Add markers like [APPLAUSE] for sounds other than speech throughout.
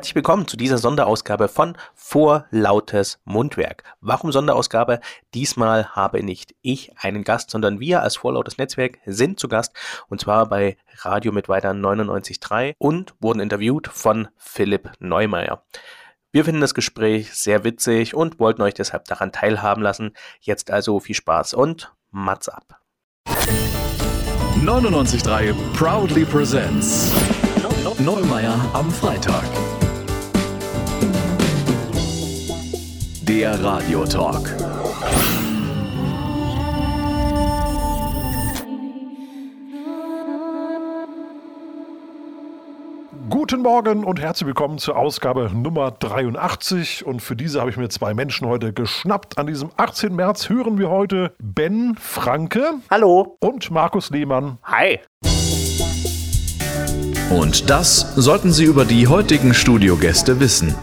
Herzlich willkommen zu dieser Sonderausgabe von Vorlautes Mundwerk. Warum Sonderausgabe? Diesmal habe nicht ich einen Gast, sondern wir als Vorlautes Netzwerk sind zu Gast und zwar bei Radio mit weiter 99.3 und wurden interviewt von Philipp Neumeier. Wir finden das Gespräch sehr witzig und wollten euch deshalb daran teilhaben lassen. Jetzt also viel Spaß und Mats ab. 99.3 Proudly Presents Neumeier am Freitag. Der Radiotalk. Guten Morgen und herzlich willkommen zur Ausgabe Nummer 83. Und für diese habe ich mir zwei Menschen heute geschnappt. An diesem 18. März hören wir heute Ben Franke. Hallo. Und Markus Lehmann. Hi. Und das sollten Sie über die heutigen Studiogäste wissen.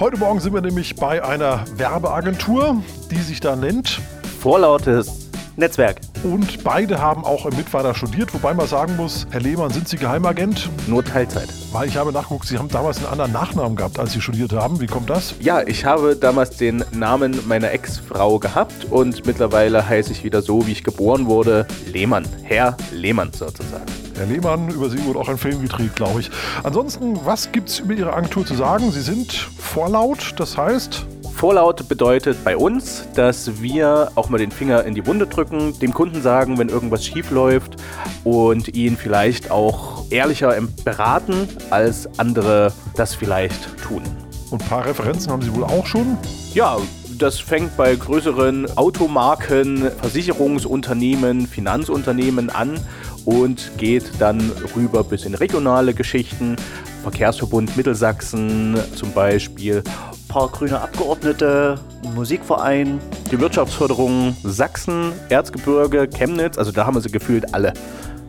Heute Morgen sind wir nämlich bei einer Werbeagentur, die sich da nennt Vorlautes Netzwerk. Und beide haben auch im Mittweiter studiert, wobei man sagen muss, Herr Lehmann, sind Sie Geheimagent? Nur Teilzeit. Weil ich habe nachgeguckt, Sie haben damals einen anderen Nachnamen gehabt, als Sie studiert haben. Wie kommt das? Ja, ich habe damals den Namen meiner Ex-Frau gehabt und mittlerweile heiße ich wieder so, wie ich geboren wurde, Lehmann. Herr Lehmann sozusagen. Herr Lehmann, über Sie wurde auch ein Film gedreht, glaube ich. Ansonsten, was gibt es über Ihre Agentur zu sagen? Sie sind vorlaut, das heißt, Vorlaut bedeutet bei uns, dass wir auch mal den Finger in die Wunde drücken, dem Kunden sagen, wenn irgendwas schief läuft und ihn vielleicht auch ehrlicher beraten, als andere das vielleicht tun. Und ein paar Referenzen haben Sie wohl auch schon? Ja, das fängt bei größeren Automarken, Versicherungsunternehmen, Finanzunternehmen an und geht dann rüber bis in regionale Geschichten. Verkehrsverbund Mittelsachsen zum Beispiel. Ein paar grüne Abgeordnete, ein Musikverein. Die Wirtschaftsförderung Sachsen, Erzgebirge, Chemnitz, also da haben wir sie gefühlt alle.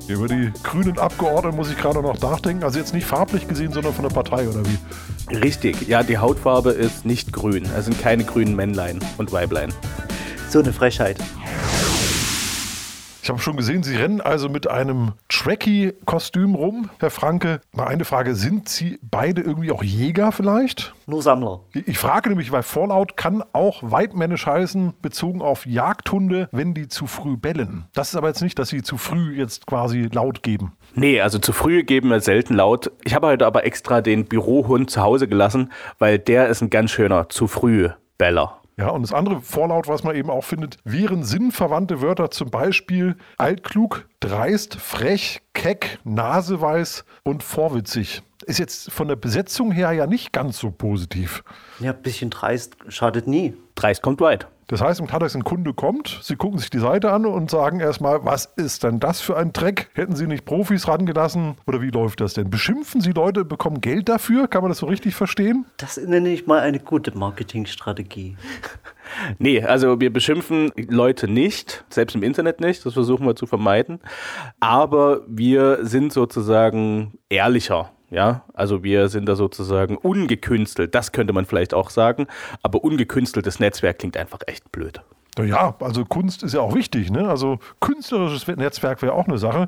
Über die grünen Abgeordneten muss ich gerade noch nachdenken. Also jetzt nicht farblich gesehen, sondern von der Partei oder wie? Richtig, ja, die Hautfarbe ist nicht grün. Es sind keine grünen Männlein und Weiblein. So eine Frechheit. Ich habe schon gesehen, Sie rennen also mit einem Trekkie-Kostüm rum, Herr Franke. Mal eine Frage, sind Sie beide irgendwie auch Jäger vielleicht? Nur Sammler. Ich frage nämlich, weil Vorlaut kann auch weitmännisch heißen, bezogen auf Jagdhunde, wenn die zu früh bellen. Das ist aber jetzt nicht, dass sie zu früh jetzt quasi laut geben. Nee, also zu früh geben wir selten laut. Ich habe heute aber extra den Bürohund zu Hause gelassen, weil der ist ein ganz schöner zu früh Beller. Ja, und das andere Vorlaut, was man eben auch findet, wären sinnverwandte Wörter zum Beispiel altklug, dreist, frech, keck, naseweiß und vorwitzig. Ist jetzt von der Besetzung her ja nicht ganz so positiv. Ja, ein bisschen dreist schadet nie. Dreist kommt weit. Das heißt, im Tadex ein Kunde kommt, Sie gucken sich die Seite an und sagen erstmal, was ist denn das für ein Dreck? Hätten Sie nicht Profis rangelassen? Oder wie läuft das denn? Beschimpfen Sie Leute, bekommen Geld dafür? Kann man das so richtig verstehen? Das nenne ich mal eine gute Marketingstrategie. [LAUGHS] Nee, also wir beschimpfen Leute nicht, selbst im Internet nicht, das versuchen wir zu vermeiden. Aber wir sind sozusagen ehrlicher. Ja, also wir sind da sozusagen ungekünstelt, das könnte man vielleicht auch sagen, aber ungekünsteltes Netzwerk klingt einfach echt blöd. Ja, also Kunst ist ja auch wichtig. Ne? Also künstlerisches Netzwerk wäre auch eine Sache.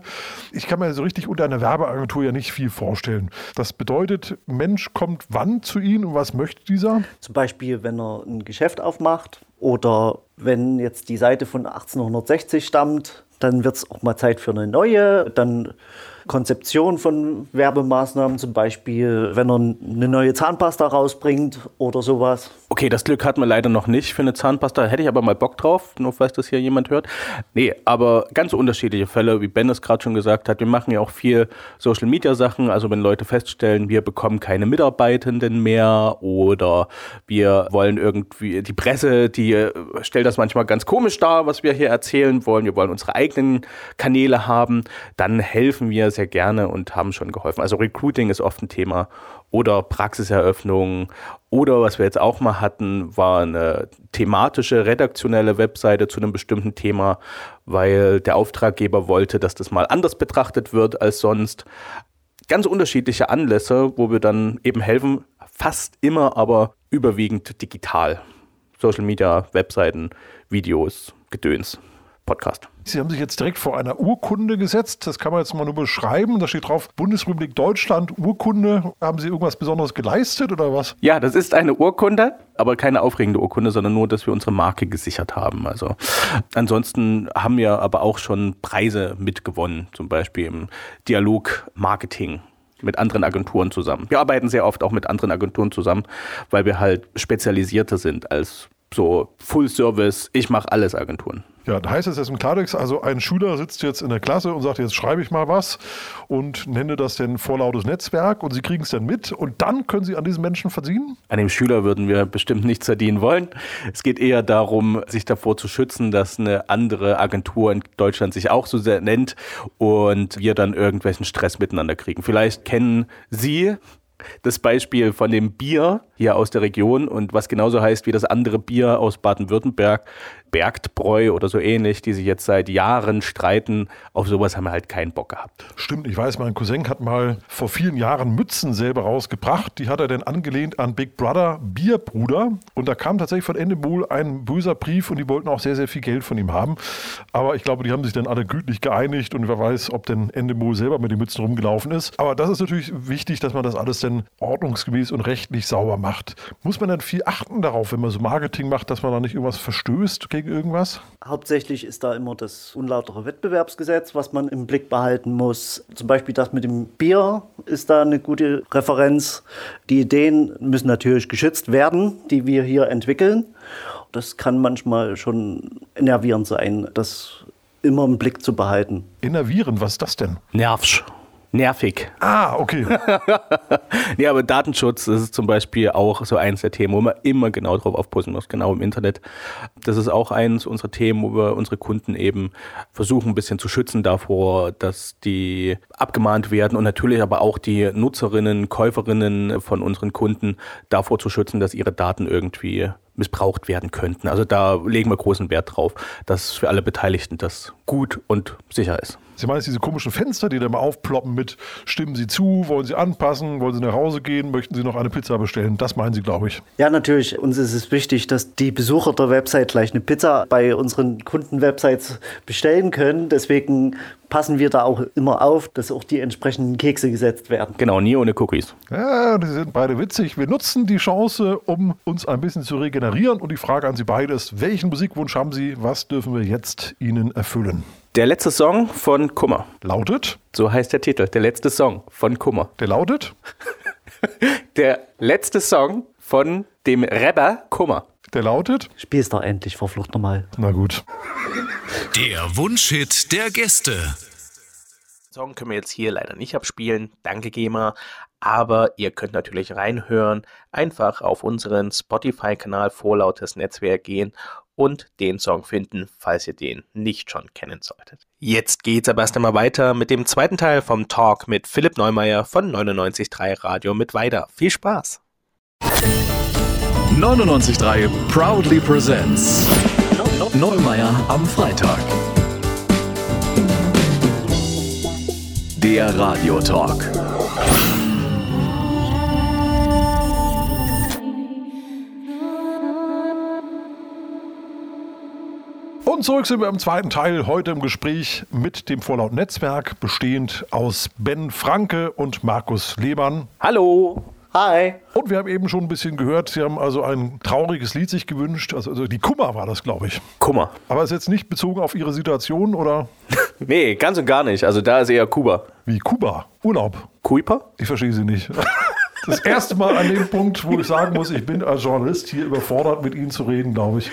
Ich kann mir so richtig unter einer Werbeagentur ja nicht viel vorstellen. Das bedeutet, Mensch kommt wann zu Ihnen und was möchte dieser? Zum Beispiel, wenn er ein Geschäft aufmacht oder wenn jetzt die Seite von 1860 stammt, dann wird es auch mal Zeit für eine neue. Dann Konzeption von Werbemaßnahmen, zum Beispiel, wenn er eine neue Zahnpasta rausbringt oder sowas. Okay, das Glück hat man leider noch nicht für eine Zahnpasta. Hätte ich aber mal Bock drauf, nur falls das hier jemand hört. Nee, aber ganz unterschiedliche Fälle, wie Ben es gerade schon gesagt hat. Wir machen ja auch viel Social Media Sachen. Also wenn Leute feststellen, wir bekommen keine Mitarbeitenden mehr oder wir wollen irgendwie, die Presse, die äh, stellt das manchmal ganz komisch dar, was wir hier erzählen wollen. Wir wollen unsere eigenen Kanäle haben. Dann helfen wir sehr gerne und haben schon geholfen. Also Recruiting ist oft ein Thema oder Praxiseröffnung oder was wir jetzt auch mal hatten, war eine thematische, redaktionelle Webseite zu einem bestimmten Thema, weil der Auftraggeber wollte, dass das mal anders betrachtet wird als sonst. Ganz unterschiedliche Anlässe, wo wir dann eben helfen, fast immer aber überwiegend digital. Social Media, Webseiten, Videos, Gedöns, Podcast. Sie haben sich jetzt direkt vor einer Urkunde gesetzt. Das kann man jetzt mal nur beschreiben. Da steht drauf Bundesrepublik Deutschland, Urkunde. Haben Sie irgendwas Besonderes geleistet oder was? Ja, das ist eine Urkunde, aber keine aufregende Urkunde, sondern nur, dass wir unsere Marke gesichert haben. Also ansonsten haben wir aber auch schon Preise mitgewonnen, zum Beispiel im Dialog Marketing mit anderen Agenturen zusammen. Wir arbeiten sehr oft auch mit anderen Agenturen zusammen, weil wir halt spezialisierter sind als so Full Service, ich mache alles Agenturen. Ja, da heißt es jetzt im Klartext, also ein Schüler sitzt jetzt in der Klasse und sagt, jetzt schreibe ich mal was und nenne das denn vorlautes Netzwerk und Sie kriegen es dann mit und dann können Sie an diesen Menschen verdienen? An dem Schüler würden wir bestimmt nichts verdienen wollen. Es geht eher darum, sich davor zu schützen, dass eine andere Agentur in Deutschland sich auch so sehr nennt und wir dann irgendwelchen Stress miteinander kriegen. Vielleicht kennen Sie das Beispiel von dem Bier hier aus der Region und was genauso heißt wie das andere Bier aus Baden-Württemberg, Bergtbräu oder so ähnlich, die sich jetzt seit Jahren streiten. Auf sowas haben wir halt keinen Bock gehabt. Stimmt, ich weiß, mein Cousin hat mal vor vielen Jahren Mützen selber rausgebracht. Die hat er dann angelehnt an Big Brother Bierbruder. Und da kam tatsächlich von Endemol ein böser Brief und die wollten auch sehr, sehr viel Geld von ihm haben. Aber ich glaube, die haben sich dann alle gütlich geeinigt und wer weiß, ob denn Endemol selber mit den Mützen rumgelaufen ist. Aber das ist natürlich wichtig, dass man das alles dann ordnungsgemäß und rechtlich sauber macht. Muss man dann viel achten darauf, wenn man so Marketing macht, dass man da nicht irgendwas verstößt gegen irgendwas? Hauptsächlich ist da immer das unlautere Wettbewerbsgesetz, was man im Blick behalten muss. Zum Beispiel das mit dem Bier ist da eine gute Referenz. Die Ideen müssen natürlich geschützt werden, die wir hier entwickeln. Das kann manchmal schon nervierend sein, das immer im Blick zu behalten. Innervieren, was ist das denn? Nervsch nervig. Ah, okay. [LAUGHS] nee, aber Datenschutz ist zum Beispiel auch so eins der Themen, wo man immer genau drauf aufpassen muss, genau im Internet. Das ist auch eins unserer Themen, wo wir unsere Kunden eben versuchen, ein bisschen zu schützen davor, dass die abgemahnt werden und natürlich aber auch die Nutzerinnen, Käuferinnen von unseren Kunden davor zu schützen, dass ihre Daten irgendwie missbraucht werden könnten. Also da legen wir großen Wert drauf, dass für alle Beteiligten das gut und sicher ist. Sie meinen diese komischen Fenster, die da mal aufploppen mit Stimmen Sie zu, wollen Sie anpassen, wollen Sie nach Hause gehen, möchten Sie noch eine Pizza bestellen? Das meinen Sie, glaube ich. Ja, natürlich. Uns ist es wichtig, dass die Besucher der Website gleich eine Pizza bei unseren Kundenwebsites bestellen können. Deswegen passen wir da auch immer auf, dass auch die entsprechenden Kekse gesetzt werden. Genau, nie ohne Cookies. Ja, die sind beide witzig. Wir nutzen die Chance, um uns ein bisschen zu regenerieren. Und die Frage an Sie beide ist, welchen Musikwunsch haben Sie? Was dürfen wir jetzt Ihnen erfüllen? Der letzte Song von Kummer. Lautet? So heißt der Titel. Der letzte Song von Kummer. Der lautet? [LAUGHS] der letzte Song von dem Rapper Kummer. Der lautet? Spiel's doch endlich, verflucht nochmal. Na gut. Der Wunschhit der Gäste. Song können wir jetzt hier leider nicht abspielen. Danke, GEMA. Aber ihr könnt natürlich reinhören. Einfach auf unseren Spotify-Kanal Vorlautes Netzwerk gehen und den Song finden, falls ihr den nicht schon kennen solltet. Jetzt geht's aber erst einmal weiter mit dem zweiten Teil vom Talk mit Philipp Neumeier von 99.3 Radio mit weiter. Viel Spaß! 99.3 proudly presents Neumeier am Freitag. Der Radiotalk. Und zurück sind wir im zweiten Teil, heute im Gespräch mit dem Vorlaut Netzwerk, bestehend aus Ben Franke und Markus Lehmann. Hallo! Hi. Und wir haben eben schon ein bisschen gehört, Sie haben also ein trauriges Lied sich gewünscht. Also, also die Kummer war das, glaube ich. Kummer. Aber ist jetzt nicht bezogen auf Ihre Situation oder? [LAUGHS] nee, ganz und gar nicht. Also da ist eher Kuba. Wie Kuba? Urlaub? Kuiper? Ich verstehe Sie nicht. [LAUGHS] Das erste Mal an dem Punkt, wo ich sagen muss, ich bin als Journalist hier überfordert, mit Ihnen zu reden, glaube ich.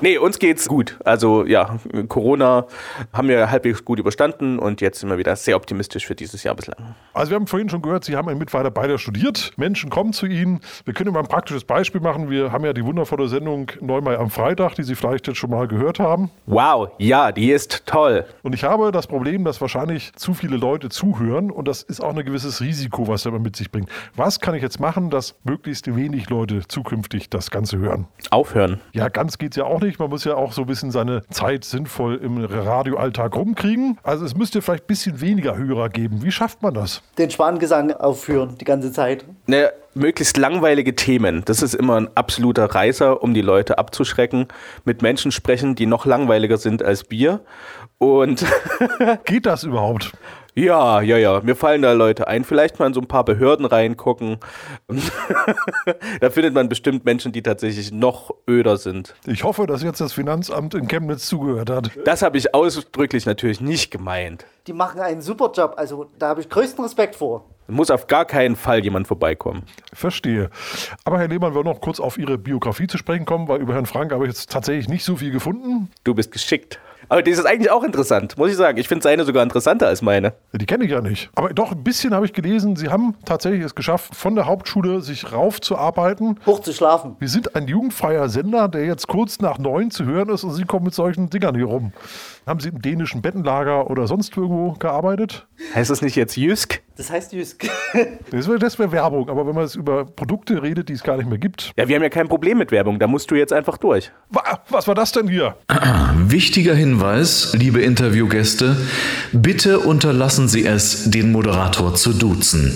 Nee, uns geht's gut. Also ja, Corona haben wir halbwegs gut überstanden und jetzt sind wir wieder sehr optimistisch für dieses Jahr bislang. Also wir haben vorhin schon gehört, Sie haben einen Mittweiter beide studiert. Menschen kommen zu Ihnen. Wir können mal ein praktisches Beispiel machen. Wir haben ja die wundervolle Sendung Neumai am Freitag, die Sie vielleicht jetzt schon mal gehört haben. Wow, ja, die ist toll. Und ich habe das Problem, dass wahrscheinlich zu viele Leute zuhören und das ist auch ein gewisses Risiko, was er mit sich bringt. Was kann ich jetzt machen, dass möglichst wenig Leute zukünftig das Ganze hören? Aufhören. Ja, ganz geht's ja auch nicht. Man muss ja auch so ein bisschen seine Zeit sinnvoll im Radioalltag rumkriegen. Also es müsste vielleicht ein bisschen weniger Hörer geben. Wie schafft man das? Den Schwanengesang aufführen die ganze Zeit. Naja, möglichst langweilige Themen. Das ist immer ein absoluter Reißer, um die Leute abzuschrecken. Mit Menschen sprechen, die noch langweiliger sind als Bier Und [LAUGHS] Geht das überhaupt? Ja, ja, ja, mir fallen da Leute ein. Vielleicht mal in so ein paar Behörden reingucken. [LAUGHS] da findet man bestimmt Menschen, die tatsächlich noch öder sind. Ich hoffe, dass jetzt das Finanzamt in Chemnitz zugehört hat. Das habe ich ausdrücklich natürlich nicht gemeint. Die machen einen super Job. Also da habe ich größten Respekt vor. Muss auf gar keinen Fall jemand vorbeikommen. Verstehe. Aber Herr Lehmann, wir wollen noch kurz auf Ihre Biografie zu sprechen kommen, weil über Herrn Frank habe ich jetzt tatsächlich nicht so viel gefunden. Du bist geschickt. Aber das ist eigentlich auch interessant, muss ich sagen. Ich finde seine sogar interessanter als meine. Die kenne ich ja nicht. Aber doch ein bisschen habe ich gelesen, Sie haben tatsächlich es geschafft, von der Hauptschule sich raufzuarbeiten. Hoch zu schlafen. Wir sind ein jugendfreier Sender, der jetzt kurz nach neun zu hören ist und Sie kommen mit solchen Dingern hier rum. Haben Sie im dänischen Bettenlager oder sonst irgendwo gearbeitet? Heißt das nicht jetzt Jysk? Das heißt Jüsk. [LAUGHS] Das wäre wär Werbung, aber wenn man jetzt über Produkte redet, die es gar nicht mehr gibt. Ja, wir haben ja kein Problem mit Werbung. Da musst du jetzt einfach durch. Wa- Was war das denn hier? [CLEARS THROAT] Wichtiger Hinweis, liebe Interviewgäste, bitte unterlassen Sie es, den Moderator zu duzen.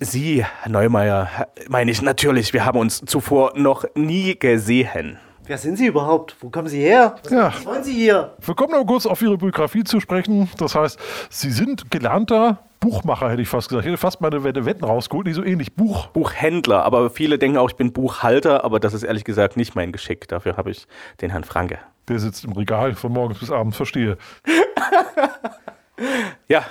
Sie, Herr Neumeier, meine ich natürlich. Wir haben uns zuvor noch nie gesehen. Wer sind Sie überhaupt? Wo kommen Sie her? Was, Ja. was wollen Sie hier? Wir kommen noch kurz auf Ihre Biografie zu sprechen. Das heißt, Sie sind gelernter Buchmacher, hätte ich fast gesagt. Ich hätte fast meine Wette- Wetten rausgeholt, nicht so ähnlich. Buch. Buchhändler, aber viele denken auch, ich bin Buchhalter, aber das ist ehrlich gesagt nicht mein Geschick. Dafür habe ich den Herrn Franke. Der sitzt im Regal von morgens bis abends, verstehe. [LAUGHS] Ja,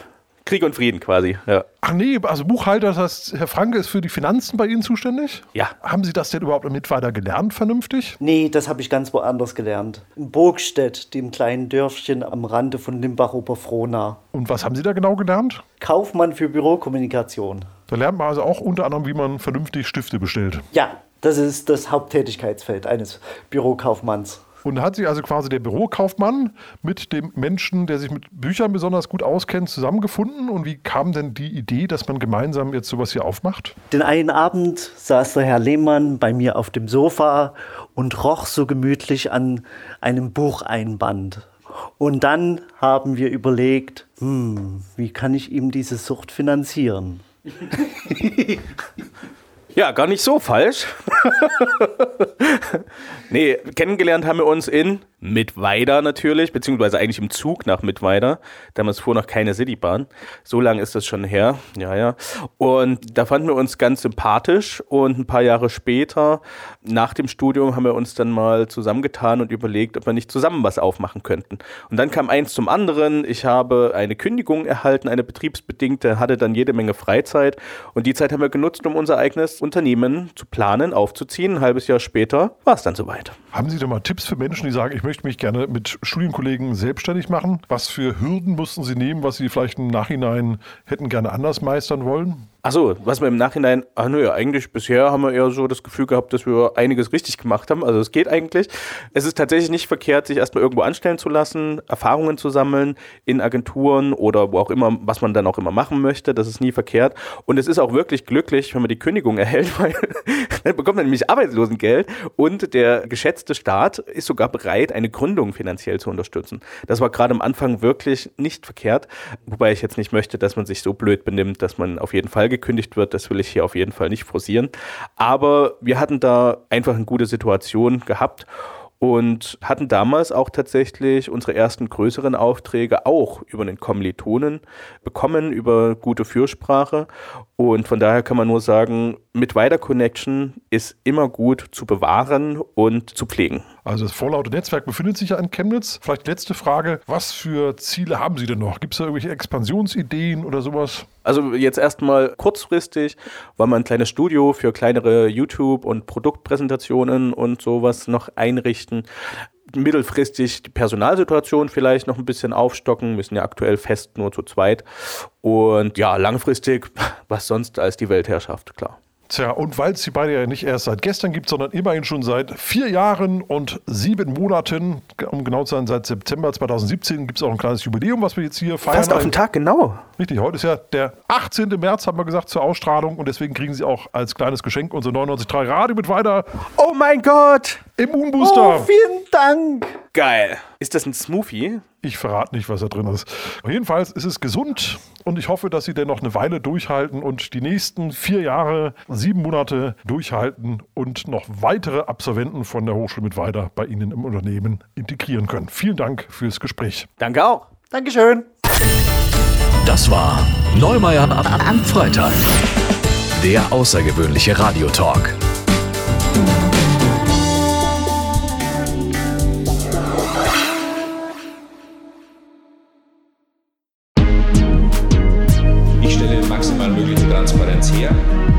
Krieg und Frieden quasi. Ja. Ach nee, also Buchhalter, das heißt, Herr Franke ist für die Finanzen bei Ihnen zuständig? Ja. Haben Sie das denn überhaupt mit weiter gelernt, vernünftig? Nee, das habe ich ganz woanders gelernt. In Burgstedt, dem kleinen Dörfchen am Rande von Limbach-Oberfrohna. Und was haben Sie da genau gelernt? Kaufmann für Bürokommunikation. Da lernt man also auch unter anderem, wie man vernünftig Stifte bestellt. Ja, das ist das Haupttätigkeitsfeld eines Bürokaufmanns. Und da hat sich also quasi der Bürokaufmann mit dem Menschen, der sich mit Büchern besonders gut auskennt, zusammengefunden. Und wie kam denn die Idee, dass man gemeinsam jetzt sowas hier aufmacht? Den einen Abend saß der Herr Lehmann bei mir auf dem Sofa und roch so gemütlich an einem Bucheinband. Und dann haben wir überlegt, hm, wie kann ich ihm diese Sucht finanzieren? [LAUGHS] Ja, gar nicht so falsch. [LAUGHS] [LAUGHS] nee, kennengelernt haben wir uns in Mittweida natürlich, beziehungsweise eigentlich im Zug nach Mittweida. Damals fuhr noch keine Citybahn. So lange ist das schon her. Ja, ja. Und da fanden wir uns ganz sympathisch und ein paar Jahre später, nach dem Studium, haben wir uns dann mal zusammengetan und überlegt, ob wir nicht zusammen was aufmachen könnten. Und dann kam eins zum anderen. Ich habe eine Kündigung erhalten, eine betriebsbedingte, hatte dann jede Menge Freizeit und die Zeit haben wir genutzt, um unser eigenes Unternehmen zu planen, aufzuziehen. Ein halbes Jahr später war es dann soweit. Haben Sie da mal Tipps für Menschen, die sagen, ich möchte mich gerne mit Studienkollegen selbstständig machen? Was für Hürden mussten Sie nehmen, was Sie vielleicht im Nachhinein hätten gerne anders meistern wollen? Achso, was wir im Nachhinein, ach nö, eigentlich bisher haben wir eher so das Gefühl gehabt, dass wir einiges richtig gemacht haben. Also es geht eigentlich. Es ist tatsächlich nicht verkehrt, sich erstmal irgendwo anstellen zu lassen, Erfahrungen zu sammeln in Agenturen oder wo auch immer, was man dann auch immer machen möchte. Das ist nie verkehrt. Und es ist auch wirklich glücklich, wenn man die Kündigung [LAUGHS] erhält, weil dann bekommt man nämlich Arbeitslosengeld und der geschätzte Staat ist sogar bereit, eine Gründung finanziell zu unterstützen. Das war gerade am Anfang wirklich nicht verkehrt, wobei ich jetzt nicht möchte, dass man sich so blöd benimmt, dass man auf jeden Fall gekündigt wird. Das will ich hier auf jeden Fall nicht forcieren. Aber wir hatten da einfach eine gute Situation gehabt und hatten damals auch tatsächlich unsere ersten größeren Aufträge auch über den Kommilitonen bekommen, über gute Fürsprache. Und von daher kann man nur sagen, mit Wider Connection ist immer gut zu bewahren und zu pflegen. Also das vorlaute Netzwerk befindet sich ja in Chemnitz. Vielleicht letzte Frage, was für Ziele haben Sie denn noch? Gibt es da irgendwelche Expansionsideen oder sowas? Also jetzt erstmal kurzfristig, weil man ein kleines Studio für kleinere YouTube- und Produktpräsentationen und sowas noch einrichten. Mittelfristig die Personalsituation vielleicht noch ein bisschen aufstocken. Wir sind ja aktuell fest nur zu zweit. Und ja, langfristig, [LAUGHS] was sonst als die Weltherrschaft, klar. Tja, und weil es die beide ja nicht erst seit gestern gibt, sondern immerhin schon seit vier Jahren und sieben Monaten, um genau zu sein, seit September 2017 gibt es auch ein kleines Jubiläum, was wir jetzt hier feiern. Fast auf den Tag, genau. Richtig, heute ist ja der 18. März, haben wir gesagt, zur Ausstrahlung und deswegen kriegen Sie auch als kleines Geschenk unsere 99.3 Radio mit weiter Oh mein Gott! Immunbooster. Oh, vielen Dank! Geil. Ist das ein Smoothie? Ich verrate nicht, was da drin ist. Jedenfalls ist es gesund und ich hoffe, dass Sie denn noch eine Weile durchhalten und die nächsten vier Jahre, sieben Monate durchhalten und noch weitere Absolventen von der Hochschule mit weiter bei Ihnen im Unternehmen integrieren können. Vielen Dank fürs Gespräch. Danke auch. Dankeschön. Das war Neumeier am Freitag. Der außergewöhnliche Radiotalk. Ich